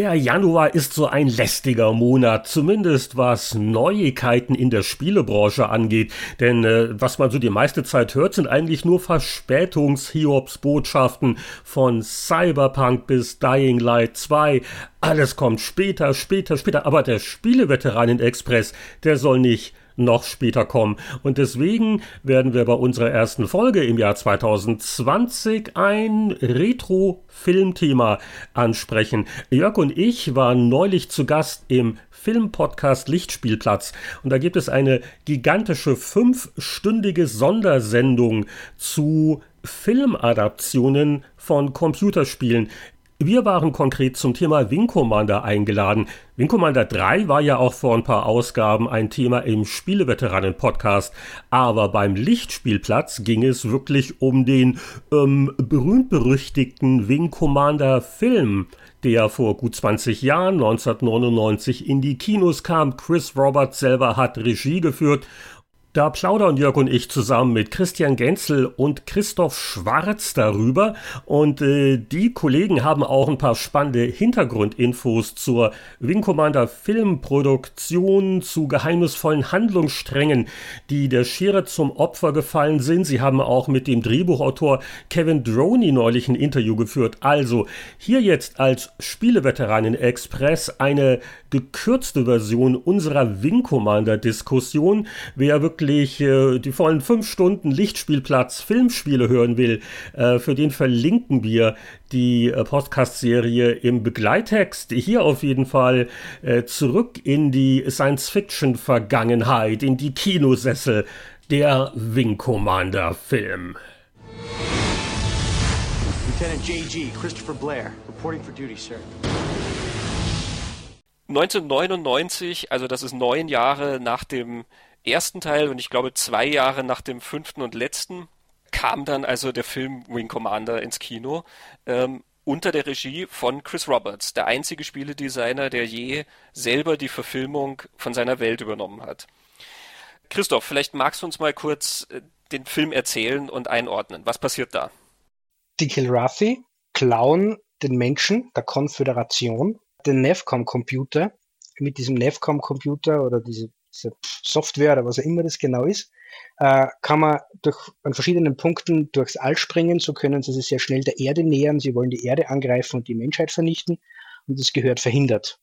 Der Januar ist so ein lästiger Monat, zumindest was Neuigkeiten in der Spielebranche angeht. Denn äh, was man so die meiste Zeit hört, sind eigentlich nur Verspätungs-Hiobs-Botschaften von Cyberpunk bis Dying Light 2. Alles kommt später, später, später. Aber der Spieleveteranen-Express, der soll nicht noch später kommen. Und deswegen werden wir bei unserer ersten Folge im Jahr 2020 ein Retro-Filmthema ansprechen. Jörg und ich waren neulich zu Gast im Filmpodcast Lichtspielplatz. Und da gibt es eine gigantische fünfstündige Sondersendung zu Filmadaptionen von Computerspielen. Wir waren konkret zum Thema Wing Commander eingeladen. Wing Commander 3 war ja auch vor ein paar Ausgaben ein Thema im Spieleveteranen-Podcast. Aber beim Lichtspielplatz ging es wirklich um den ähm, berühmt-berüchtigten Wing Commander Film, der vor gut 20 Jahren, 1999, in die Kinos kam. Chris Roberts selber hat Regie geführt da plaudern Jörg und ich zusammen mit Christian Genzel und Christoph Schwarz darüber. Und äh, die Kollegen haben auch ein paar spannende Hintergrundinfos zur Wing Commander Filmproduktion, zu geheimnisvollen Handlungssträngen, die der Schere zum Opfer gefallen sind. Sie haben auch mit dem Drehbuchautor Kevin Droney neulich ein Interview geführt. Also hier jetzt als Spieleveteranen Express eine gekürzte Version unserer Wing Commander Diskussion. Wer wirklich äh, die vollen fünf Stunden Lichtspielplatz Filmspiele hören will, äh, für den verlinken wir die äh, Podcast-Serie im Begleittext. Hier auf jeden Fall äh, zurück in die Science-Fiction-Vergangenheit, in die Kinosessel der Wing Commander Film. Lieutenant J.G. Christopher Blair, reporting for duty, sir. 1999, also das ist neun Jahre nach dem ersten Teil und ich glaube zwei Jahre nach dem fünften und letzten, kam dann also der Film Wing Commander ins Kino. Ähm, unter der Regie von Chris Roberts, der einzige Spieledesigner, der je selber die Verfilmung von seiner Welt übernommen hat. Christoph, vielleicht magst du uns mal kurz äh, den Film erzählen und einordnen. Was passiert da? Die Kilrathi klauen den Menschen der Konföderation den Nefcom-Computer, mit diesem Nefcom-Computer oder diese, Software oder was auch immer das genau ist, äh, kann man durch, an verschiedenen Punkten durchs All springen, so können sie sich sehr schnell der Erde nähern, sie wollen die Erde angreifen und die Menschheit vernichten und das gehört verhindert.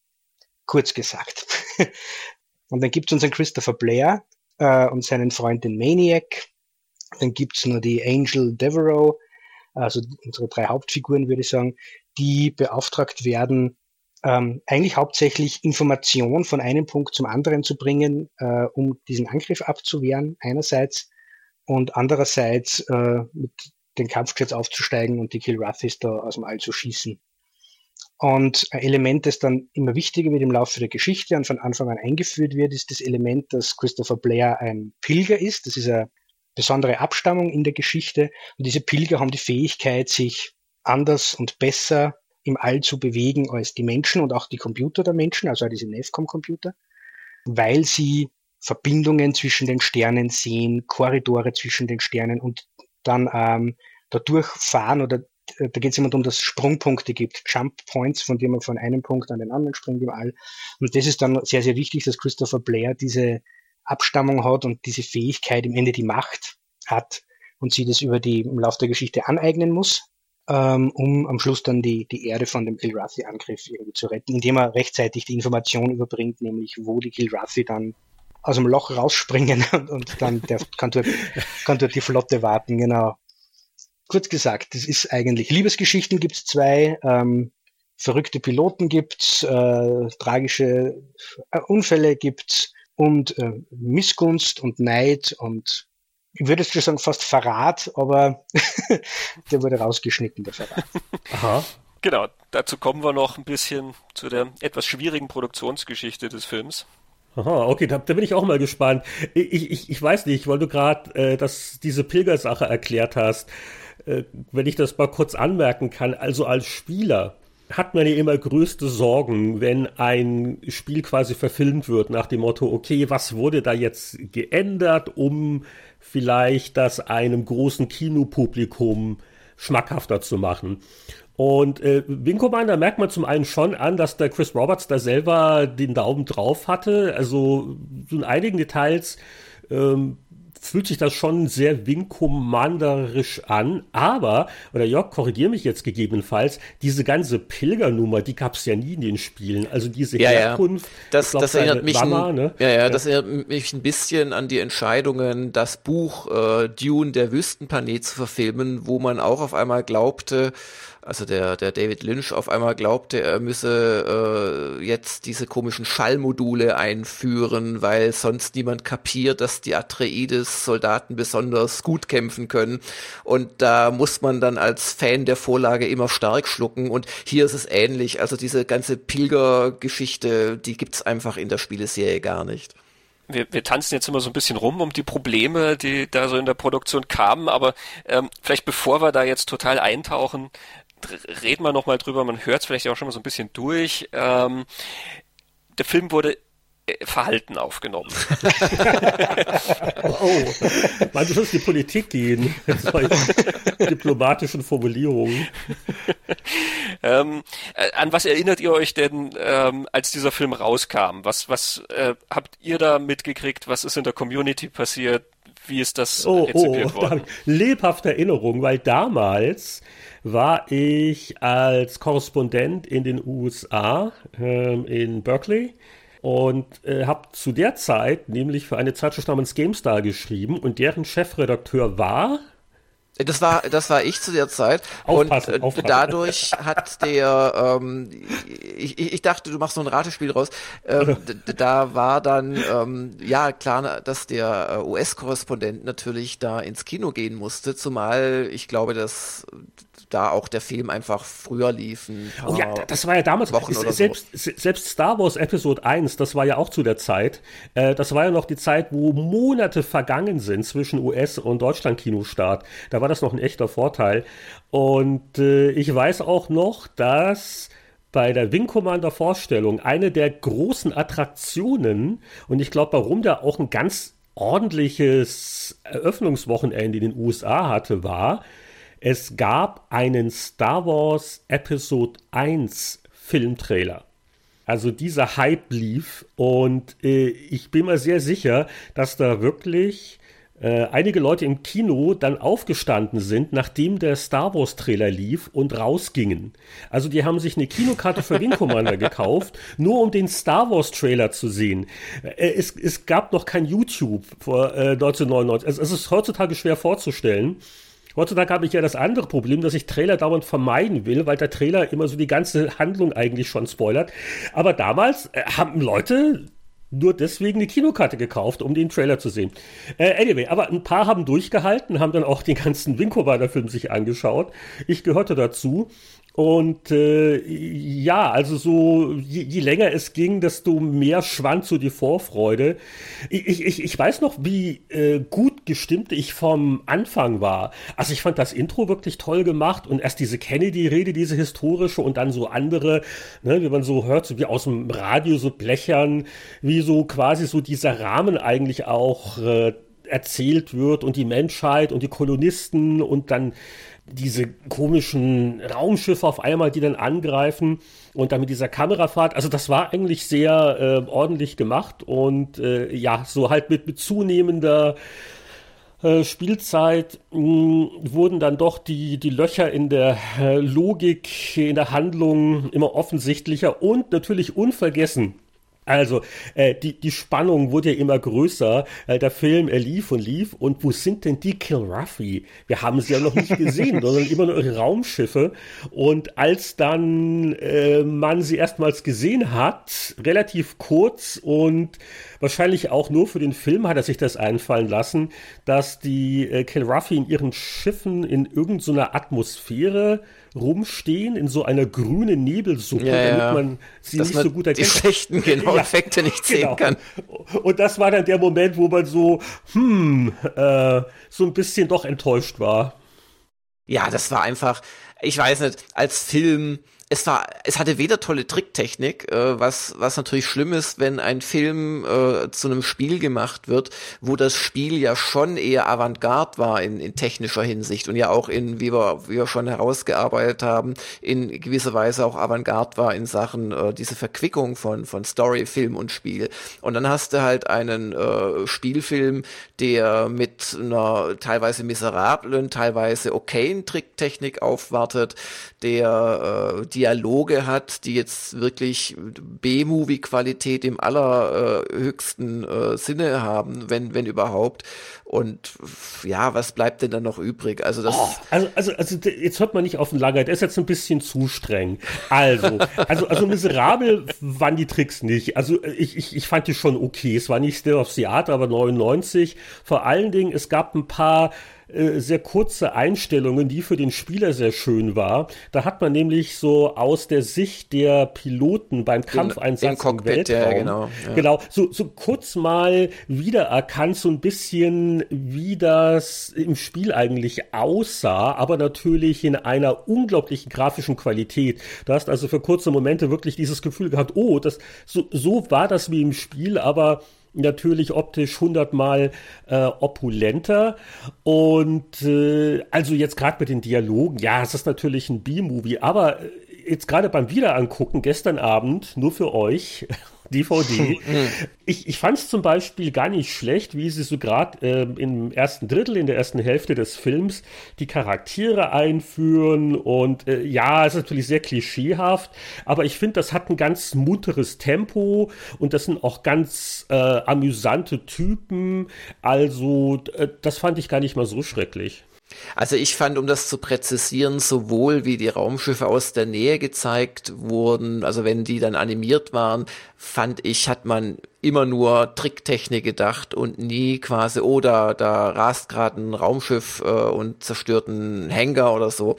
Kurz gesagt. und dann gibt es unseren Christopher Blair äh, und seinen Freund den Maniac. Dann gibt es nur die Angel Devereaux, also unsere drei Hauptfiguren, würde ich sagen, die beauftragt werden, ähm, eigentlich hauptsächlich Information von einem Punkt zum anderen zu bringen, äh, um diesen Angriff abzuwehren, einerseits, und andererseits äh, mit den Kampfjets aufzusteigen und die Kilrathis da aus dem All zu schießen. Und ein Element, das dann immer wichtiger wird im Laufe der Geschichte und von Anfang an eingeführt wird, ist das Element, dass Christopher Blair ein Pilger ist. Das ist eine besondere Abstammung in der Geschichte. Und diese Pilger haben die Fähigkeit, sich anders und besser im All zu bewegen als die Menschen und auch die Computer der Menschen, also diese NEFCOM-Computer, weil sie Verbindungen zwischen den Sternen sehen, Korridore zwischen den Sternen und dann ähm, dadurch fahren oder äh, da geht es immer darum, dass es Sprungpunkte gibt, Jump Points, von denen man von einem Punkt an den anderen springt im All. Und das ist dann sehr, sehr wichtig, dass Christopher Blair diese Abstammung hat und diese Fähigkeit im Ende die Macht hat und sie das über die im Laufe der Geschichte aneignen muss ähm, um am Schluss dann die, die Erde von dem Kilrathi-Angriff irgendwie zu retten, indem er rechtzeitig die Information überbringt, nämlich wo die Kilrathi dann aus dem Loch rausspringen und, und dann der, kann, dort, kann dort die Flotte warten, genau. Kurz gesagt, das ist eigentlich Liebesgeschichten gibt's zwei, ähm, verrückte Piloten gibt's, äh, tragische äh, Unfälle gibt's und äh, Missgunst und Neid und ich würde schon sagen, fast Verrat, aber der wurde rausgeschnitten, der Verrat. Aha. Genau, dazu kommen wir noch ein bisschen zu der etwas schwierigen Produktionsgeschichte des Films. Aha, okay, da, da bin ich auch mal gespannt. Ich, ich, ich weiß nicht, weil du gerade äh, diese Pilgersache erklärt hast, äh, wenn ich das mal kurz anmerken kann, also als Spieler hat man ja immer größte Sorgen, wenn ein Spiel quasi verfilmt wird nach dem Motto, okay, was wurde da jetzt geändert, um vielleicht das einem großen Kinopublikum schmackhafter zu machen. Und äh, Wing Commander merkt man zum einen schon an, dass der Chris Roberts da selber den Daumen drauf hatte. Also so in einigen Details ähm, fühlt sich das schon sehr Wing-Commanderisch an, aber, oder Jörg, korrigier mich jetzt gegebenenfalls, diese ganze Pilgernummer, die gab es ja nie in den Spielen. Also diese ja, Herkunft. Ja. Das, glaub, das erinnert mich Mama, ein, ne? ja, ja, das erinnert mich ein bisschen an die Entscheidungen, das Buch äh, Dune, der Wüstenplanet zu verfilmen, wo man auch auf einmal glaubte, also der, der David Lynch auf einmal glaubte, er müsse äh, jetzt diese komischen Schallmodule einführen, weil sonst niemand kapiert, dass die Atreides-Soldaten besonders gut kämpfen können. Und da muss man dann als Fan der Vorlage immer stark schlucken. Und hier ist es ähnlich. Also diese ganze Pilgergeschichte, die gibt's einfach in der Spieleserie gar nicht wir, wir tanzen jetzt immer so ein bisschen rum um die Probleme, die da so in der Produktion kamen, aber ähm, vielleicht bevor wir da jetzt total eintauchen, reden wir nochmal drüber, man hört es vielleicht auch schon mal so ein bisschen durch. Ähm, der Film wurde äh, Verhalten aufgenommen. oh, man muss die Politik gehen, diplomatischen Formulierungen. ähm, äh, an was erinnert ihr euch denn, ähm, als dieser Film rauskam? Was, was äh, habt ihr da mitgekriegt? Was ist in der Community passiert? Wie ist das oh, rezipiert oh, worden? lebhafte Erinnerung, weil damals war ich als Korrespondent in den USA, ähm, in Berkeley und äh, habe zu der Zeit nämlich für eine Zeitschrift namens GameStar geschrieben und deren Chefredakteur war das war, das war ich zu der Zeit. Aufpassen, und äh, aufpassen. dadurch hat der, ähm, ich, ich dachte, du machst so ein Ratespiel draus. Ähm, da war dann, ähm, ja, klar, dass der äh, US-Korrespondent natürlich da ins Kino gehen musste, zumal ich glaube, dass da auch der Film einfach früher lief. oh ja, das war ja damals, Wochen selbst, so. selbst Star Wars Episode 1, das war ja auch zu der Zeit, äh, das war ja noch die Zeit, wo Monate vergangen sind zwischen US- und Deutschland-Kinostart. Da war das noch ein echter Vorteil. Und äh, ich weiß auch noch, dass bei der Wing Commander Vorstellung eine der großen Attraktionen, und ich glaube, warum der auch ein ganz ordentliches Eröffnungswochenende in den USA hatte, war, es gab einen Star Wars Episode 1 Filmtrailer. Also dieser Hype lief und äh, ich bin mir sehr sicher, dass da wirklich äh, einige Leute im Kino dann aufgestanden sind, nachdem der Star Wars Trailer lief und rausgingen. Also die haben sich eine Kinokarte für Wing Commander gekauft, nur um den Star Wars Trailer zu sehen. Äh, es, es gab noch kein YouTube vor äh, 1999. Also es ist heutzutage schwer vorzustellen. Heutzutage habe ich ja das andere Problem, dass ich Trailer dauernd vermeiden will, weil der Trailer immer so die ganze Handlung eigentlich schon spoilert. Aber damals äh, haben Leute nur deswegen eine Kinokarte gekauft, um den Trailer zu sehen. Äh, anyway, aber ein paar haben durchgehalten, haben dann auch den ganzen Winkowader-Film sich angeschaut. Ich gehörte dazu. Und äh, ja, also so, je, je, länger es ging, desto mehr schwand so die Vorfreude. Ich, ich, ich weiß noch, wie äh, gut gestimmt ich vom Anfang war. Also ich fand das Intro wirklich toll gemacht und erst diese Kennedy-Rede, diese historische und dann so andere, ne, wie man so hört, so wie aus dem Radio so blechern, wie so quasi so dieser Rahmen eigentlich auch äh, erzählt wird und die Menschheit und die Kolonisten und dann diese komischen Raumschiffe auf einmal, die dann angreifen und dann mit dieser Kamerafahrt. Also das war eigentlich sehr äh, ordentlich gemacht und äh, ja, so halt mit, mit zunehmender äh, Spielzeit mh, wurden dann doch die, die Löcher in der äh, Logik, in der Handlung immer offensichtlicher und natürlich unvergessen also, äh, die, die Spannung wurde ja immer größer. Äh, der Film, er lief und lief. Und wo sind denn die Kilruffy? Wir haben sie ja noch nicht gesehen, sondern immer nur ihre Raumschiffe. Und als dann äh, man sie erstmals gesehen hat, relativ kurz und wahrscheinlich auch nur für den Film hat er sich das einfallen lassen, dass die äh, Kilruffy in ihren Schiffen in irgendeiner so Atmosphäre rumstehen in so einer grünen Nebelsuppe, ja, damit man sie Dass nicht man so gut erkennt. Die schlechten genau, ja, Effekte nicht sehen genau. kann. Und das war dann der Moment, wo man so, hm, äh, so ein bisschen doch enttäuscht war. Ja, das war einfach, ich weiß nicht, als Film es war, es hatte weder tolle Tricktechnik, äh, was, was natürlich schlimm ist, wenn ein Film äh, zu einem Spiel gemacht wird, wo das Spiel ja schon eher Avantgarde war in, in technischer Hinsicht und ja auch in, wie wir, wie wir schon herausgearbeitet haben, in gewisser Weise auch Avantgarde war in Sachen äh, diese Verquickung von, von Story, Film und Spiel. Und dann hast du halt einen äh, Spielfilm, der mit einer teilweise miserablen, teilweise okayen Tricktechnik aufwartet, der äh, Dialoge hat, die jetzt wirklich B-Movie-Qualität im allerhöchsten äh, äh, Sinne haben, wenn, wenn überhaupt. Und ja, was bleibt denn dann noch übrig? Also das. Oh, also, also, also jetzt hört man nicht auf den Lager, der ist jetzt ein bisschen zu streng. Also, also, also miserabel waren die Tricks nicht. Also ich, ich, ich fand die schon okay. Es war nicht Still of the Art, aber 99. Vor allen Dingen, es gab ein paar äh, sehr kurze Einstellungen, die für den Spieler sehr schön war. Da hat man nämlich so aus der Sicht der Piloten beim Kampfeinsatz im Weltraum, ja, genau, ja. genau so, so kurz mal wiedererkannt, so ein bisschen, wie das im Spiel eigentlich aussah, aber natürlich in einer unglaublichen grafischen Qualität. Du hast also für kurze Momente wirklich dieses Gefühl gehabt, oh, das, so, so war das wie im Spiel, aber natürlich optisch hundertmal äh, opulenter. Und äh, also jetzt gerade mit den Dialogen, ja, es ist natürlich ein B-Movie, aber äh, jetzt gerade beim Wiederangucken gestern Abend, nur für euch, DVD. ich ich fand es zum Beispiel gar nicht schlecht, wie sie so gerade äh, im ersten Drittel, in der ersten Hälfte des Films die Charaktere einführen. Und äh, ja, es ist natürlich sehr klischeehaft, aber ich finde, das hat ein ganz munteres Tempo und das sind auch ganz äh, amüsante Typen. Also, äh, das fand ich gar nicht mal so schrecklich. Also ich fand, um das zu präzisieren, sowohl wie die Raumschiffe aus der Nähe gezeigt wurden, also wenn die dann animiert waren, fand ich, hat man immer nur Tricktechnik gedacht und nie quasi, oh, da, da rast gerade ein Raumschiff äh, und zerstört einen Hangar oder so.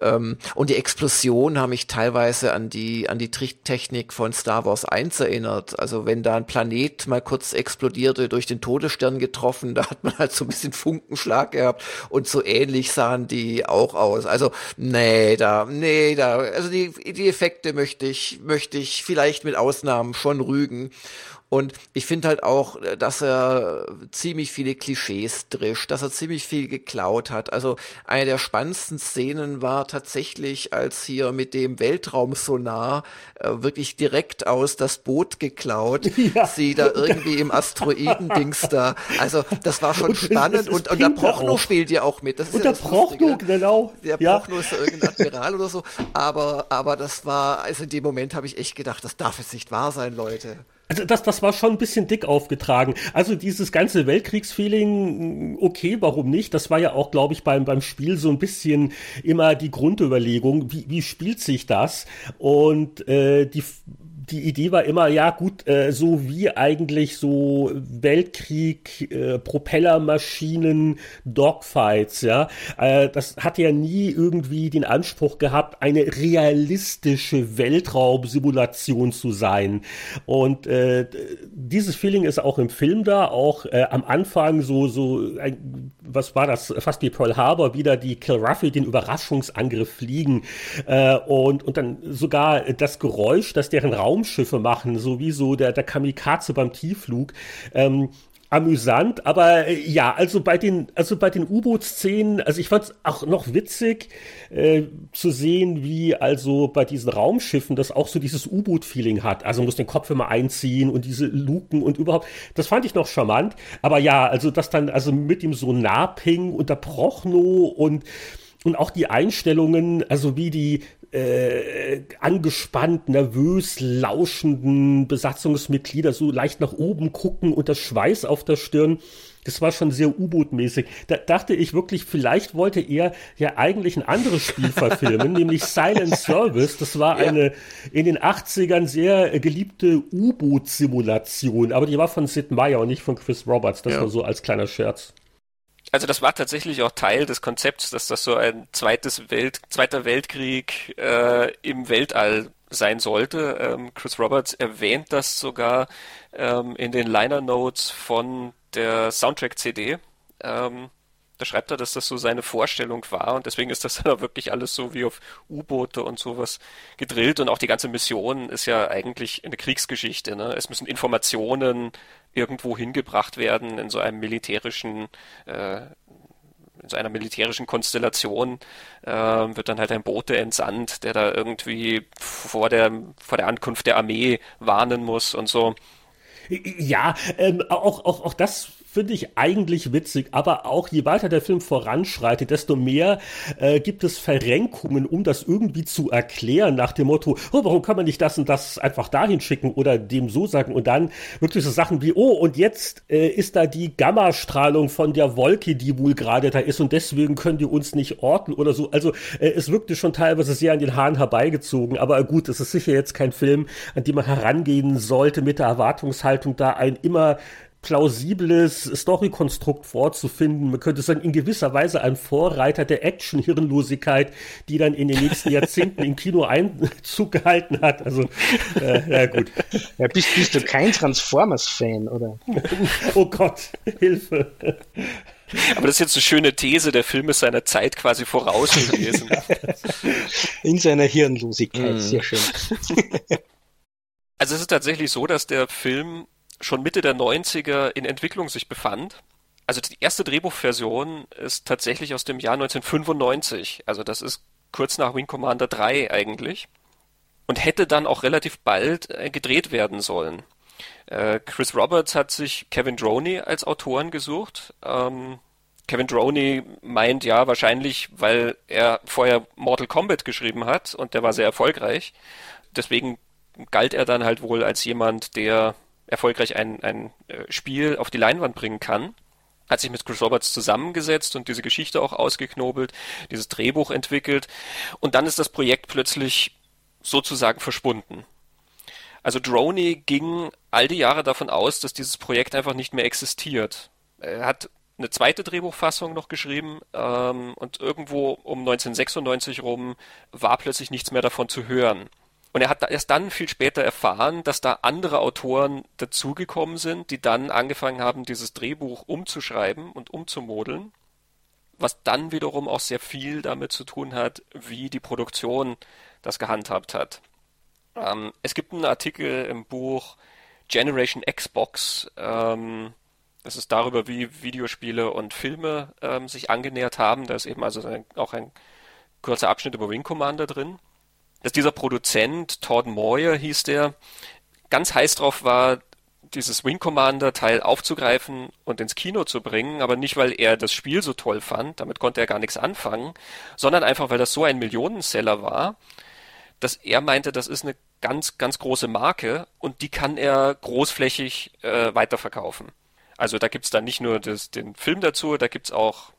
Ähm, und die Explosion haben mich teilweise an die, an die Tricktechnik von Star Wars 1 erinnert. Also wenn da ein Planet mal kurz explodierte, durch den Todesstern getroffen, da hat man halt so ein bisschen Funkenschlag gehabt und so ähnlich sahen die auch aus. Also, nee, da, nee, da, also die, die Effekte möchte ich, möchte ich vielleicht mit Ausnahmen schon rügen. Und ich finde halt auch, äh, dass er ziemlich viele Klischees drischt, dass er ziemlich viel geklaut hat. Also eine der spannendsten Szenen war tatsächlich, als hier mit dem Weltraumsonar äh, wirklich direkt aus das Boot geklaut, ja. sie da irgendwie im Asteroidendings da. Also das war schon und spannend. Und, und der Prochno spielt ja auch mit. Das ist und ja der Prochno, genau. Der ja. Prochno ist ja irgendein Admiral oder so. Aber, aber das war, also in dem Moment habe ich echt gedacht, das darf jetzt nicht wahr sein, Leute. Also das, das war schon ein bisschen dick aufgetragen. Also dieses ganze Weltkriegsfeeling, okay, warum nicht? Das war ja auch, glaube ich, beim, beim Spiel so ein bisschen immer die Grundüberlegung, wie, wie spielt sich das? Und äh, die die Idee war immer, ja gut, äh, so wie eigentlich so Weltkrieg, äh, Propellermaschinen, Dogfights, ja. Äh, das hat ja nie irgendwie den Anspruch gehabt, eine realistische Weltraumsimulation zu sein. Und äh, dieses Feeling ist auch im Film da, auch äh, am Anfang so, so, ein, was war das, fast wie Pearl Harbor, wieder die Kilraffy, den Überraschungsangriff fliegen. Äh, und, und dann sogar das Geräusch, das deren Raum Raumschiffe machen, so wie so der, der Kamikaze beim Tiefflug. Ähm, amüsant, aber äh, ja, also bei den, also bei den U-Boot-Szenen, also ich fand es auch noch witzig äh, zu sehen, wie also bei diesen Raumschiffen das auch so dieses U-Boot-Feeling hat. Also muss den Kopf immer einziehen und diese Luken und überhaupt. Das fand ich noch charmant. Aber ja, also das dann also mit dem Sonarping und der Prochno und und auch die Einstellungen, also wie die äh, angespannt, nervös lauschenden Besatzungsmitglieder so leicht nach oben gucken und das Schweiß auf der Stirn. Das war schon sehr U-Boot-mäßig. Da dachte ich wirklich, vielleicht wollte er ja eigentlich ein anderes Spiel verfilmen, nämlich Silent Service. Das war eine in den 80ern sehr geliebte U-Boot-Simulation, aber die war von Sid Meier und nicht von Chris Roberts. Das ja. war so als kleiner Scherz. Also das war tatsächlich auch Teil des Konzepts, dass das so ein zweites Welt, zweiter Weltkrieg äh, im Weltall sein sollte. Ähm, Chris Roberts erwähnt das sogar ähm, in den Liner Notes von der Soundtrack-CD. Ähm, Da schreibt er, dass das so seine Vorstellung war und deswegen ist das dann auch wirklich alles so wie auf U-Boote und sowas gedrillt und auch die ganze Mission ist ja eigentlich eine Kriegsgeschichte. Ne? Es müssen Informationen irgendwo hingebracht werden in so einem militärischen äh, in so einer militärischen Konstellation äh, wird dann halt ein Bote entsandt, der da irgendwie vor der vor der Ankunft der Armee warnen muss und so. Ja, ähm, auch, auch, auch das finde ich eigentlich witzig, aber auch je weiter der Film voranschreitet, desto mehr äh, gibt es Verrenkungen, um das irgendwie zu erklären, nach dem Motto, oh, warum kann man nicht das und das einfach dahin schicken oder dem so sagen und dann wirklich so Sachen wie, oh, und jetzt äh, ist da die Gammastrahlung von der Wolke, die wohl gerade da ist und deswegen können die uns nicht orten oder so. Also äh, es wirkte schon teilweise sehr an den Haaren herbeigezogen, aber gut, es ist sicher jetzt kein Film, an dem man herangehen sollte mit der Erwartungshaltung, da ein immer plausibles Storykonstrukt vorzufinden. Man könnte sagen, in gewisser Weise ein Vorreiter der Action-Hirnlosigkeit, die dann in den nächsten Jahrzehnten im Kino Einzug gehalten hat. Also, äh, ja gut. Ja, bist, bist du kein Transformers-Fan, oder? oh Gott, Hilfe. Aber das ist jetzt eine schöne These, der Film ist seiner Zeit quasi voraus gewesen. In seiner Hirnlosigkeit, mm. sehr schön. Also es ist tatsächlich so, dass der Film schon Mitte der 90er in Entwicklung sich befand. Also die erste Drehbuchversion ist tatsächlich aus dem Jahr 1995. Also das ist kurz nach Wing Commander 3 eigentlich. Und hätte dann auch relativ bald äh, gedreht werden sollen. Äh, Chris Roberts hat sich Kevin Droney als Autoren gesucht. Ähm, Kevin Droney meint ja wahrscheinlich, weil er vorher Mortal Kombat geschrieben hat und der war sehr erfolgreich. Deswegen galt er dann halt wohl als jemand, der erfolgreich ein, ein äh, Spiel auf die Leinwand bringen kann, hat sich mit Chris Roberts zusammengesetzt und diese Geschichte auch ausgeknobelt, dieses Drehbuch entwickelt und dann ist das Projekt plötzlich sozusagen verschwunden. Also Droney ging all die Jahre davon aus, dass dieses Projekt einfach nicht mehr existiert. Er hat eine zweite Drehbuchfassung noch geschrieben ähm, und irgendwo um 1996 rum war plötzlich nichts mehr davon zu hören. Und er hat erst dann viel später erfahren, dass da andere Autoren dazugekommen sind, die dann angefangen haben, dieses Drehbuch umzuschreiben und umzumodeln, was dann wiederum auch sehr viel damit zu tun hat, wie die Produktion das gehandhabt hat. Ähm, es gibt einen Artikel im Buch Generation Xbox, ähm, das ist darüber, wie Videospiele und Filme ähm, sich angenähert haben. Da ist eben also auch ein kurzer Abschnitt über Wing Commander drin dass dieser Produzent, Todd Moyer hieß der, ganz heiß drauf war, dieses Wing Commander Teil aufzugreifen und ins Kino zu bringen, aber nicht, weil er das Spiel so toll fand, damit konnte er gar nichts anfangen, sondern einfach, weil das so ein Millionenseller war, dass er meinte, das ist eine ganz, ganz große Marke und die kann er großflächig äh, weiterverkaufen. Also da gibt's dann nicht nur das, den Film dazu, da gibt's auch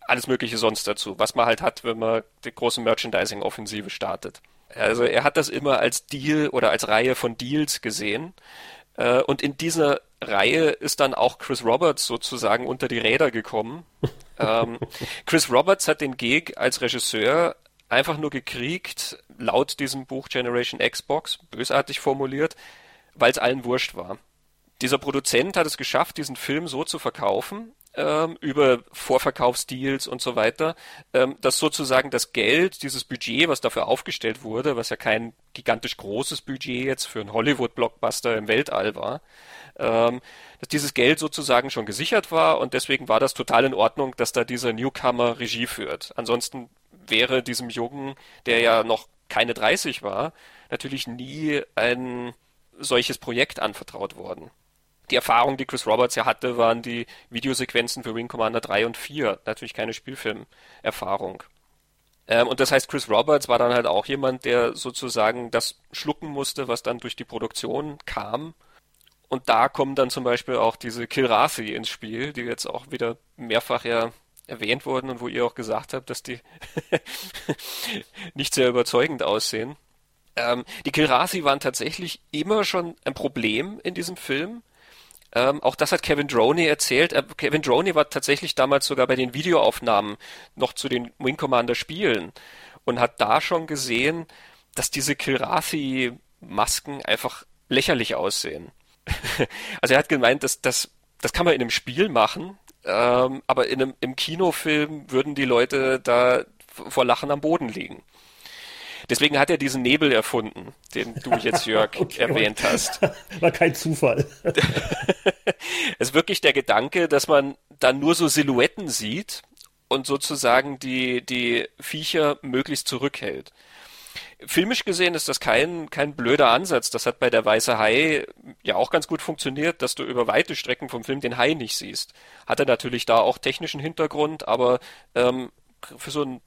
alles Mögliche sonst dazu, was man halt hat, wenn man die große Merchandising-Offensive startet. Also er hat das immer als Deal oder als Reihe von Deals gesehen. Äh, und in dieser Reihe ist dann auch Chris Roberts sozusagen unter die Räder gekommen. ähm, Chris Roberts hat den Gig als Regisseur einfach nur gekriegt, laut diesem Buch Generation Xbox, bösartig formuliert, weil es allen wurscht war. Dieser Produzent hat es geschafft, diesen Film so zu verkaufen, ähm, über Vorverkaufsdeals und so weiter, ähm, dass sozusagen das Geld, dieses Budget, was dafür aufgestellt wurde, was ja kein gigantisch großes Budget jetzt für einen Hollywood-Blockbuster im Weltall war, ähm, dass dieses Geld sozusagen schon gesichert war und deswegen war das total in Ordnung, dass da dieser Newcomer Regie führt. Ansonsten wäre diesem Jungen, der ja noch keine 30 war, natürlich nie ein solches Projekt anvertraut worden die Erfahrung, die Chris Roberts ja hatte, waren die Videosequenzen für Wing Commander 3 und 4. Natürlich keine Spielfilmerfahrung. Ähm, und das heißt, Chris Roberts war dann halt auch jemand, der sozusagen das schlucken musste, was dann durch die Produktion kam. Und da kommen dann zum Beispiel auch diese Kilrathi ins Spiel, die jetzt auch wieder mehrfach ja erwähnt wurden und wo ihr auch gesagt habt, dass die nicht sehr überzeugend aussehen. Ähm, die Kilrathi waren tatsächlich immer schon ein Problem in diesem Film ähm, auch das hat Kevin Droney erzählt. Äh, Kevin Droney war tatsächlich damals sogar bei den Videoaufnahmen noch zu den Wing Commander Spielen und hat da schon gesehen, dass diese Kilrathi-Masken einfach lächerlich aussehen. also er hat gemeint, dass das, das kann man in einem Spiel machen, ähm, aber in einem, im Kinofilm würden die Leute da vor Lachen am Boden liegen. Deswegen hat er diesen Nebel erfunden, den du jetzt, Jörg, okay, erwähnt hast. War kein Zufall. es ist wirklich der Gedanke, dass man dann nur so Silhouetten sieht und sozusagen die, die Viecher möglichst zurückhält. Filmisch gesehen ist das kein, kein blöder Ansatz. Das hat bei der Weiße Hai ja auch ganz gut funktioniert, dass du über weite Strecken vom Film den Hai nicht siehst. Hatte natürlich da auch technischen Hintergrund, aber ähm, für so ein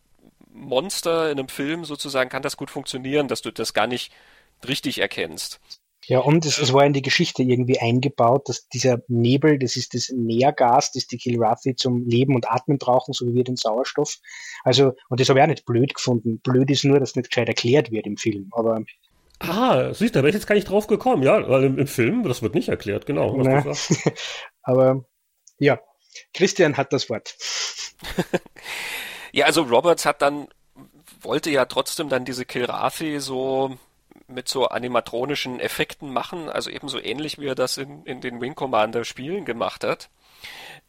Monster in einem Film sozusagen kann das gut funktionieren, dass du das gar nicht richtig erkennst. Ja, und es, es war in die Geschichte irgendwie eingebaut, dass dieser Nebel, das ist das Nährgas, das die Kilrathi zum Leben und Atmen brauchen, so wie wir den Sauerstoff. Also, und das habe ich auch nicht blöd gefunden. Blöd ist nur, dass nicht gescheit erklärt wird im Film. Aber Ah, siehst du, da wäre ich jetzt gar nicht drauf gekommen, ja, weil im, im Film, das wird nicht erklärt, genau. aber ja, Christian hat das Wort. ja, also Roberts hat dann, wollte ja trotzdem dann diese Kilrathi so mit so animatronischen Effekten machen, also ebenso ähnlich wie er das in, in den Wing Commander Spielen gemacht hat.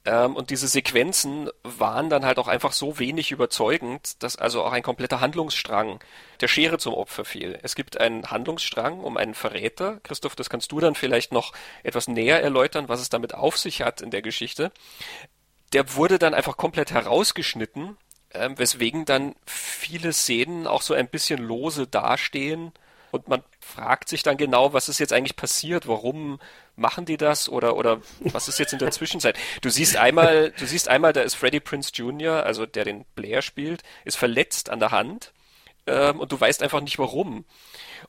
Ähm, und diese Sequenzen waren dann halt auch einfach so wenig überzeugend, dass also auch ein kompletter Handlungsstrang der Schere zum Opfer fiel. Es gibt einen Handlungsstrang um einen Verräter. Christoph, das kannst du dann vielleicht noch etwas näher erläutern, was es damit auf sich hat in der Geschichte. Der wurde dann einfach komplett herausgeschnitten, äh, weswegen dann viele Szenen auch so ein bisschen lose dastehen und man fragt sich dann genau, was ist jetzt eigentlich passiert, warum machen die das oder oder was ist jetzt in der Zwischenzeit? Du siehst einmal, du siehst einmal, da ist Freddie Prince Jr., also der den Blair spielt, ist verletzt an der Hand ähm, und du weißt einfach nicht warum.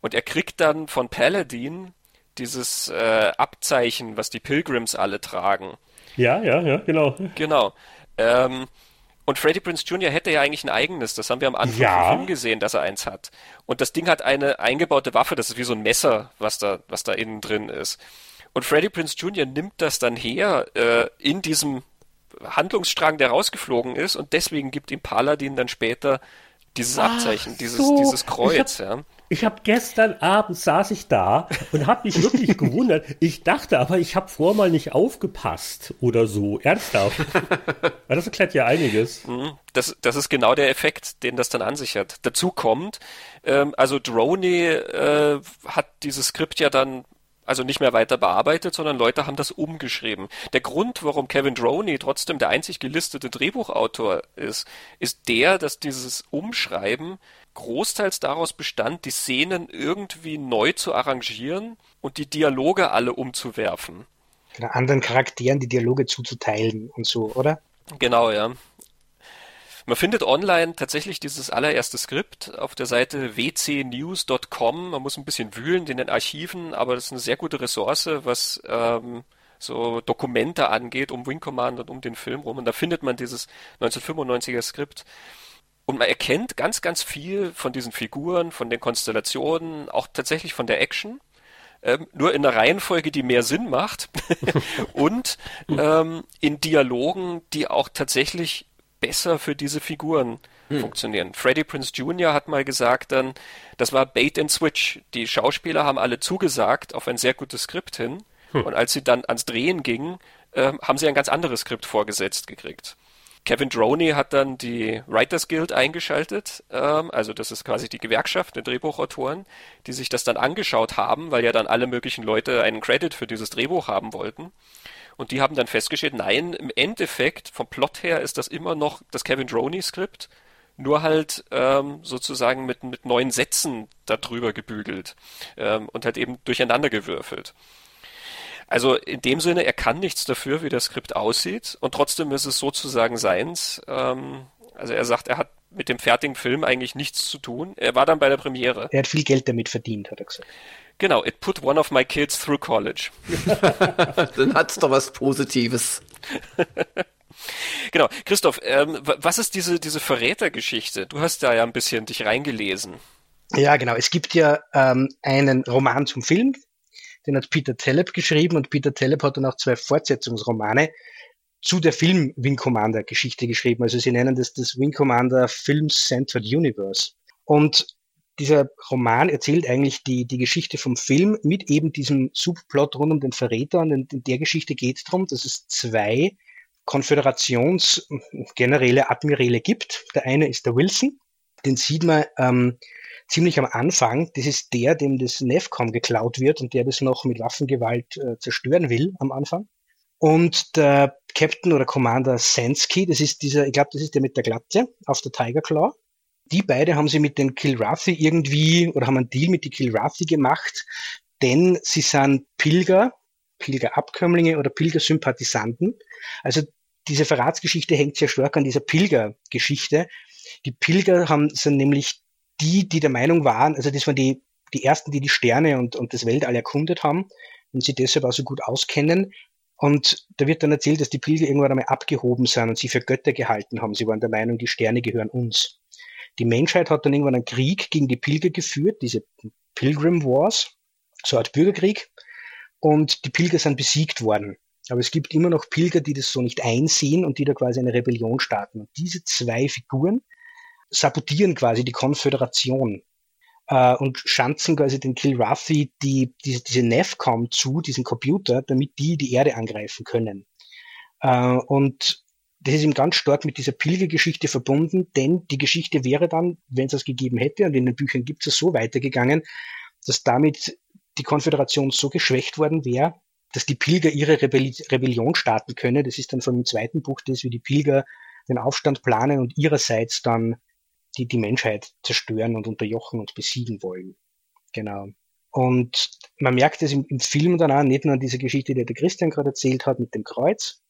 Und er kriegt dann von Paladin dieses äh, Abzeichen, was die Pilgrims alle tragen. Ja, ja, ja, genau. Genau. Ähm, und Freddie Prince Jr. hätte ja eigentlich ein eigenes. Das haben wir am Anfang ja. vom gesehen, dass er eins hat. Und das Ding hat eine eingebaute Waffe. Das ist wie so ein Messer, was da, was da innen drin ist. Und Freddie Prince Jr. nimmt das dann her äh, in diesem Handlungsstrang, der rausgeflogen ist. Und deswegen gibt ihm Paladin dann später dieses Abzeichen, dieses, so. dieses Kreuz. Hab, ja. Ich habe gestern Abend saß ich da und habe mich wirklich gewundert. Ich dachte aber, ich habe vorher mal nicht aufgepasst oder so. Ernsthaft. Weil das erklärt ja einiges. Mhm. Das, das ist genau der Effekt, den das dann an sich hat. Dazu kommt, ähm, also Droney äh, hat dieses Skript ja dann also nicht mehr weiter bearbeitet, sondern Leute haben das umgeschrieben. Der Grund, warum Kevin Droney trotzdem der einzig gelistete Drehbuchautor ist, ist der, dass dieses Umschreiben großteils daraus bestand, die Szenen irgendwie neu zu arrangieren und die Dialoge alle umzuwerfen. Genau, anderen Charakteren die Dialoge zuzuteilen und so, oder? Genau, ja. Man findet online tatsächlich dieses allererste Skript auf der Seite wcnews.com. Man muss ein bisschen wühlen in den Archiven, aber das ist eine sehr gute Ressource, was ähm, so Dokumente angeht, um Wing Commander und um den Film rum. Und da findet man dieses 1995er Skript. Und man erkennt ganz, ganz viel von diesen Figuren, von den Konstellationen, auch tatsächlich von der Action. Ähm, nur in einer Reihenfolge, die mehr Sinn macht und ähm, in Dialogen, die auch tatsächlich besser für diese Figuren hm. funktionieren. Freddie Prince Jr. hat mal gesagt dann, das war Bait and Switch. Die Schauspieler haben alle zugesagt auf ein sehr gutes Skript hin hm. und als sie dann ans Drehen gingen, äh, haben sie ein ganz anderes Skript vorgesetzt gekriegt. Kevin Droney hat dann die Writers Guild eingeschaltet, ähm, also das ist quasi die Gewerkschaft der Drehbuchautoren, die sich das dann angeschaut haben, weil ja dann alle möglichen Leute einen Credit für dieses Drehbuch haben wollten. Und die haben dann festgestellt, nein, im Endeffekt, vom Plot her ist das immer noch das Kevin Droney-Skript, nur halt ähm, sozusagen mit, mit neuen Sätzen darüber gebügelt ähm, und halt eben durcheinander gewürfelt. Also in dem Sinne, er kann nichts dafür, wie das Skript aussieht und trotzdem ist es sozusagen seins. Ähm, also er sagt, er hat mit dem fertigen Film eigentlich nichts zu tun. Er war dann bei der Premiere. Er hat viel Geld damit verdient, hat er gesagt. Genau, it put one of my kids through college. Dann hat's doch was Positives. genau, Christoph, ähm, was ist diese, diese Verrätergeschichte? Du hast da ja ein bisschen dich reingelesen. Ja, genau. Es gibt ja ähm, einen Roman zum Film, den hat Peter Taleb geschrieben und Peter Taleb hat dann auch zwei Fortsetzungsromane zu der Film Wing Commander Geschichte geschrieben. Also sie nennen das das Wing Commander Film Centered Universe. Und dieser Roman erzählt eigentlich die, die Geschichte vom Film mit eben diesem Subplot rund um den Verräter. Und in, in der Geschichte geht es darum, dass es zwei Konföderationsgeneräle, Admiräle gibt. Der eine ist der Wilson, den sieht man ähm, ziemlich am Anfang. Das ist der, dem das NEFCOM geklaut wird und der das noch mit Waffengewalt äh, zerstören will am Anfang. Und der Captain oder Commander Sansky, das ist dieser, ich glaube, das ist der mit der Glatze auf der Tiger Claw. Die beide haben sie mit den Kilrathi irgendwie oder haben einen Deal mit den Kilrathi gemacht, denn sie sind Pilger, Pilgerabkömmlinge oder Pilgersympathisanten. Also diese Verratsgeschichte hängt sehr stark an dieser Pilgergeschichte. Die Pilger haben, sind nämlich die, die der Meinung waren, also das waren die, die ersten, die die Sterne und, und das Weltall erkundet haben und sie deshalb auch so gut auskennen. Und da wird dann erzählt, dass die Pilger irgendwann einmal abgehoben sind und sie für Götter gehalten haben. Sie waren der Meinung, die Sterne gehören uns. Die Menschheit hat dann irgendwann einen Krieg gegen die Pilger geführt, diese Pilgrim Wars, so eine Art Bürgerkrieg. Und die Pilger sind besiegt worden. Aber es gibt immer noch Pilger, die das so nicht einsehen und die da quasi eine Rebellion starten. Und diese zwei Figuren sabotieren quasi die Konföderation äh, und schanzen quasi den Kilrathi die, die, diese NEFCOM zu, diesen Computer, damit die die Erde angreifen können. Äh, und das ist ihm ganz stark mit dieser Pilgergeschichte verbunden, denn die Geschichte wäre dann, wenn es das gegeben hätte, und in den Büchern gibt es so weitergegangen, dass damit die Konföderation so geschwächt worden wäre, dass die Pilger ihre Rebell Rebellion starten können. Das ist dann von dem zweiten Buch das, wie die Pilger den Aufstand planen und ihrerseits dann die die Menschheit zerstören und unterjochen und besiegen wollen. Genau. Und man merkt es im, im Film dann auch, nicht nur an dieser Geschichte, die der Christian gerade erzählt hat mit dem Kreuz,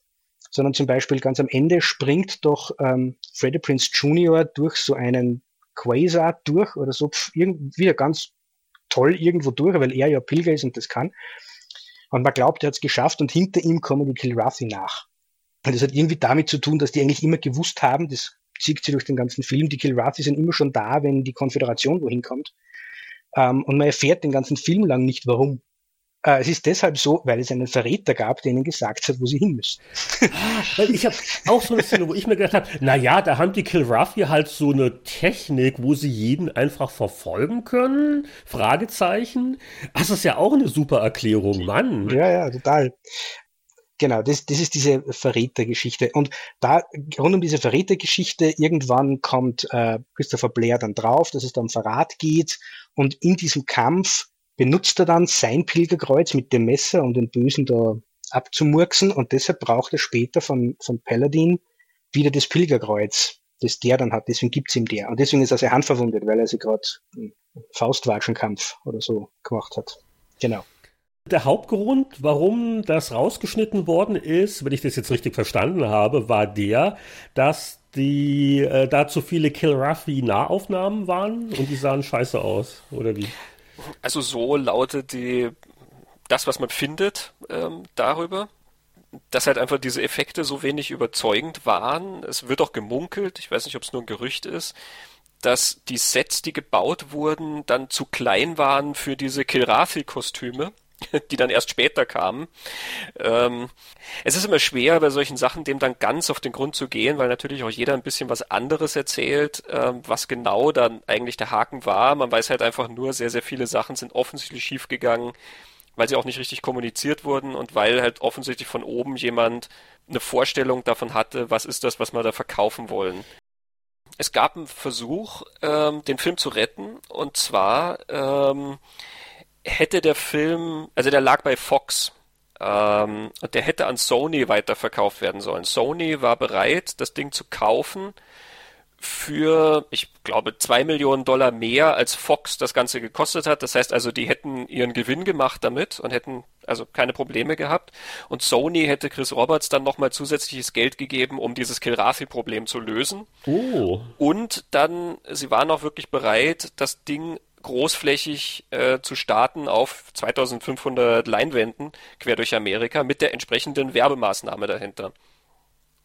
sondern zum Beispiel ganz am Ende springt doch ähm, Freddie Prince Jr. durch so einen Quasar durch oder so, wieder ganz toll irgendwo durch, weil er ja Pilger ist und das kann. Und man glaubt, er hat es geschafft und hinter ihm kommen die Kilrathi nach. Und das hat irgendwie damit zu tun, dass die eigentlich immer gewusst haben, das zieht sie durch den ganzen Film, die Kilrathi sind immer schon da, wenn die Konföderation wohin kommt. Ähm, und man erfährt den ganzen Film lang nicht, warum. Äh, es ist deshalb so, weil es einen Verräter gab, der ihnen gesagt hat, wo sie hin müssen. weil ich habe auch so eine Szene, wo ich mir gedacht habe, na ja, da haben die Kilrathi halt so eine Technik, wo sie jeden einfach verfolgen können? Fragezeichen. Das ist ja auch eine super Erklärung, Mann. Ja, ja, total. Genau, das, das ist diese Verrätergeschichte. Und da, rund um diese Verrätergeschichte, irgendwann kommt äh, Christopher Blair dann drauf, dass es da um Verrat geht. Und in diesem Kampf benutzt er dann sein Pilgerkreuz mit dem Messer, um den Bösen da abzumurksen. Und deshalb braucht er später von, von Paladin wieder das Pilgerkreuz, das der dann hat. Deswegen gibt's ihm der. Und deswegen ist er sehr handverwundet, weil er sich gerade Faustwatschenkampf oder so gemacht hat. Genau. Der Hauptgrund, warum das rausgeschnitten worden ist, wenn ich das jetzt richtig verstanden habe, war der, dass die äh, da zu viele Kilrathi-Nahaufnahmen waren und die sahen scheiße aus, oder wie? Also so lautet die das, was man findet ähm, darüber, dass halt einfach diese Effekte so wenig überzeugend waren. Es wird auch gemunkelt, ich weiß nicht, ob es nur ein Gerücht ist, dass die Sets, die gebaut wurden, dann zu klein waren für diese Kilrathi-Kostüme die dann erst später kamen. Ähm, es ist immer schwer, bei solchen Sachen dem dann ganz auf den Grund zu gehen, weil natürlich auch jeder ein bisschen was anderes erzählt, ähm, was genau dann eigentlich der Haken war. Man weiß halt einfach nur, sehr, sehr viele Sachen sind offensichtlich schiefgegangen, weil sie auch nicht richtig kommuniziert wurden und weil halt offensichtlich von oben jemand eine Vorstellung davon hatte, was ist das, was wir da verkaufen wollen. Es gab einen Versuch, ähm, den Film zu retten, und zwar ähm, hätte der Film, also der lag bei Fox, ähm, und der hätte an Sony weiterverkauft werden sollen. Sony war bereit, das Ding zu kaufen für, ich glaube, zwei Millionen Dollar mehr als Fox das Ganze gekostet hat. Das heißt also, die hätten ihren Gewinn gemacht damit und hätten also keine Probleme gehabt. Und Sony hätte Chris Roberts dann nochmal zusätzliches Geld gegeben, um dieses Kilrathi-Problem zu lösen. Oh. Und dann, sie waren auch wirklich bereit, das Ding großflächig äh, zu starten auf 2500 Leinwänden quer durch Amerika mit der entsprechenden Werbemaßnahme dahinter.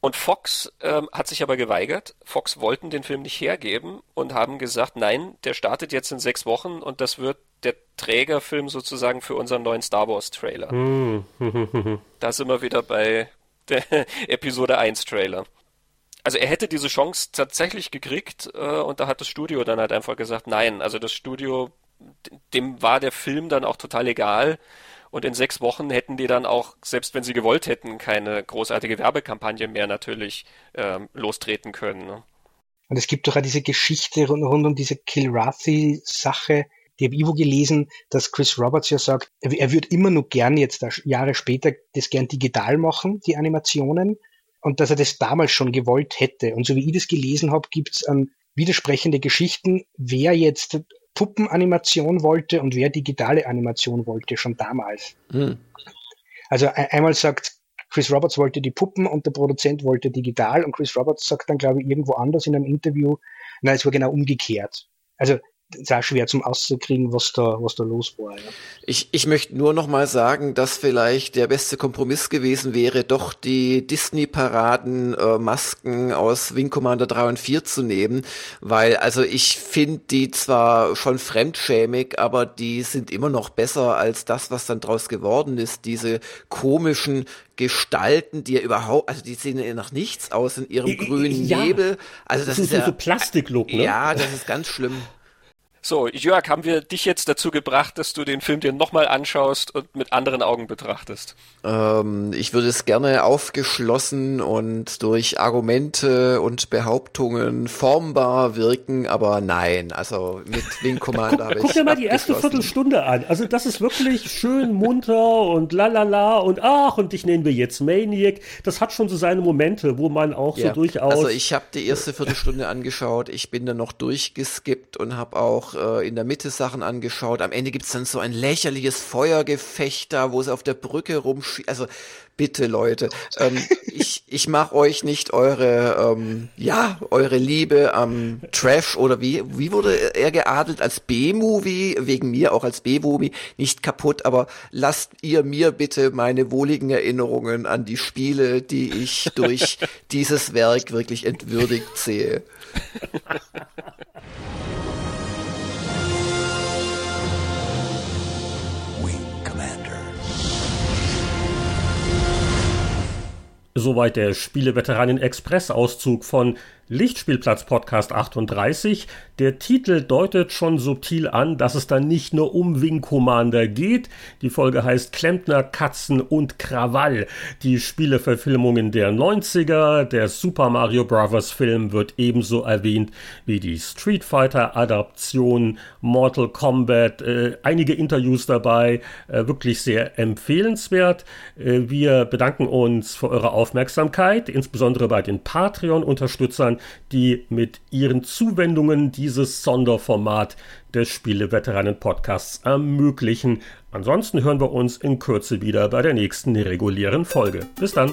Und Fox ähm, hat sich aber geweigert. Fox wollten den Film nicht hergeben und haben gesagt, nein, der startet jetzt in sechs Wochen und das wird der Trägerfilm sozusagen für unseren neuen Star Wars Trailer. Hm. da sind wir wieder bei der Episode 1 Trailer also er hätte diese Chance tatsächlich gekriegt äh, und da hat das Studio dann halt einfach gesagt, nein, also das Studio, dem war der Film dann auch total egal Und in sechs Wochen hätten die dann auch, selbst wenn sie gewollt hätten, keine großartige Werbekampagne mehr natürlich ähm, lostreten können. Ne? Und es gibt doch auch diese Geschichte rund, rund um diese Kilrathi-Sache, die habe ich wo gelesen, dass Chris Roberts ja sagt, er, er würde immer nur gern jetzt Jahre später das gern digital machen, die Animationen, und dass er das damals schon gewollt hätte. Und so wie ich das gelesen habe, gibt es an widersprechende Geschichten, wer jetzt Puppenanimation wollte und wer digitale Animation wollte, schon damals. Hm. Also einmal sagt Chris Roberts wollte die Puppen und der Produzent wollte digital und Chris Roberts sagt dann, glaube ich, irgendwo anders in einem Interview, na, es war genau umgekehrt. Also ist auch schwer zum auszukriegen, was da, was da los war. Ja. Ich, ich möchte nur noch mal sagen, dass vielleicht der beste Kompromiss gewesen wäre, doch die Disney-Paraden äh, Masken aus Wing Commander 3 und 4 zu nehmen, weil also ich finde die zwar schon fremdschämig, aber die sind immer noch besser als das, was dann draus geworden ist. Diese komischen Gestalten, die ja überhaupt, also die sehen ja nach nichts aus in ihrem grünen ja, Nebel. Also das, das ist, ist ja so Plastiklook, ne? Ja, das ist ganz schlimm. So, Jörg, haben wir dich jetzt dazu gebracht, dass du den Film dir nochmal anschaust und mit anderen Augen betrachtest? Ähm, ich würde es gerne aufgeschlossen und durch Argumente und Behauptungen formbar wirken, aber nein, also mit Wing Commander habe ich. Guck dir mal die erste Viertelstunde an. Also das ist wirklich schön munter und lalala und ach, und dich nennen wir jetzt Maniac. Das hat schon so seine Momente, wo man auch ja. so durchaus. Also ich habe die erste Viertelstunde angeschaut, ich bin dann noch durchgeskippt und habe auch äh, in der Mitte Sachen angeschaut. Am Ende gibt's dann so ein lächerliches Feuergefecht da, wo sie auf der Brücke rumschießen. Also bitte Leute, ähm, ich, ich mach euch nicht eure, ähm, ja, eure Liebe am Trash oder wie, wie wurde er geadelt als B-Movie, wegen mir auch als B-Movie, nicht kaputt, aber lasst ihr mir bitte meine wohligen Erinnerungen an die Spiele, die ich durch dieses Werk wirklich entwürdigt sehe. Soweit der Spieleveteranen Express Auszug von Lichtspielplatz Podcast 38. Der Titel deutet schon subtil an, dass es dann nicht nur um Wing Commander geht. Die Folge heißt Klempner, Katzen und Krawall. Die Spieleverfilmungen der 90er, der Super Mario Bros. Film wird ebenso erwähnt wie die Street Fighter Adaption, Mortal Kombat, äh, einige Interviews dabei, äh, wirklich sehr empfehlenswert. Äh, wir bedanken uns für eure Aufmerksamkeit, insbesondere bei den Patreon-Unterstützern Zuhörern, die mit ihren Zuwendungen dieses Sonderformat des Spieleveteranen-Podcasts ermöglichen. Ansonsten hören wir uns in Kürze wieder bei der nächsten regulären Folge. Bis dann!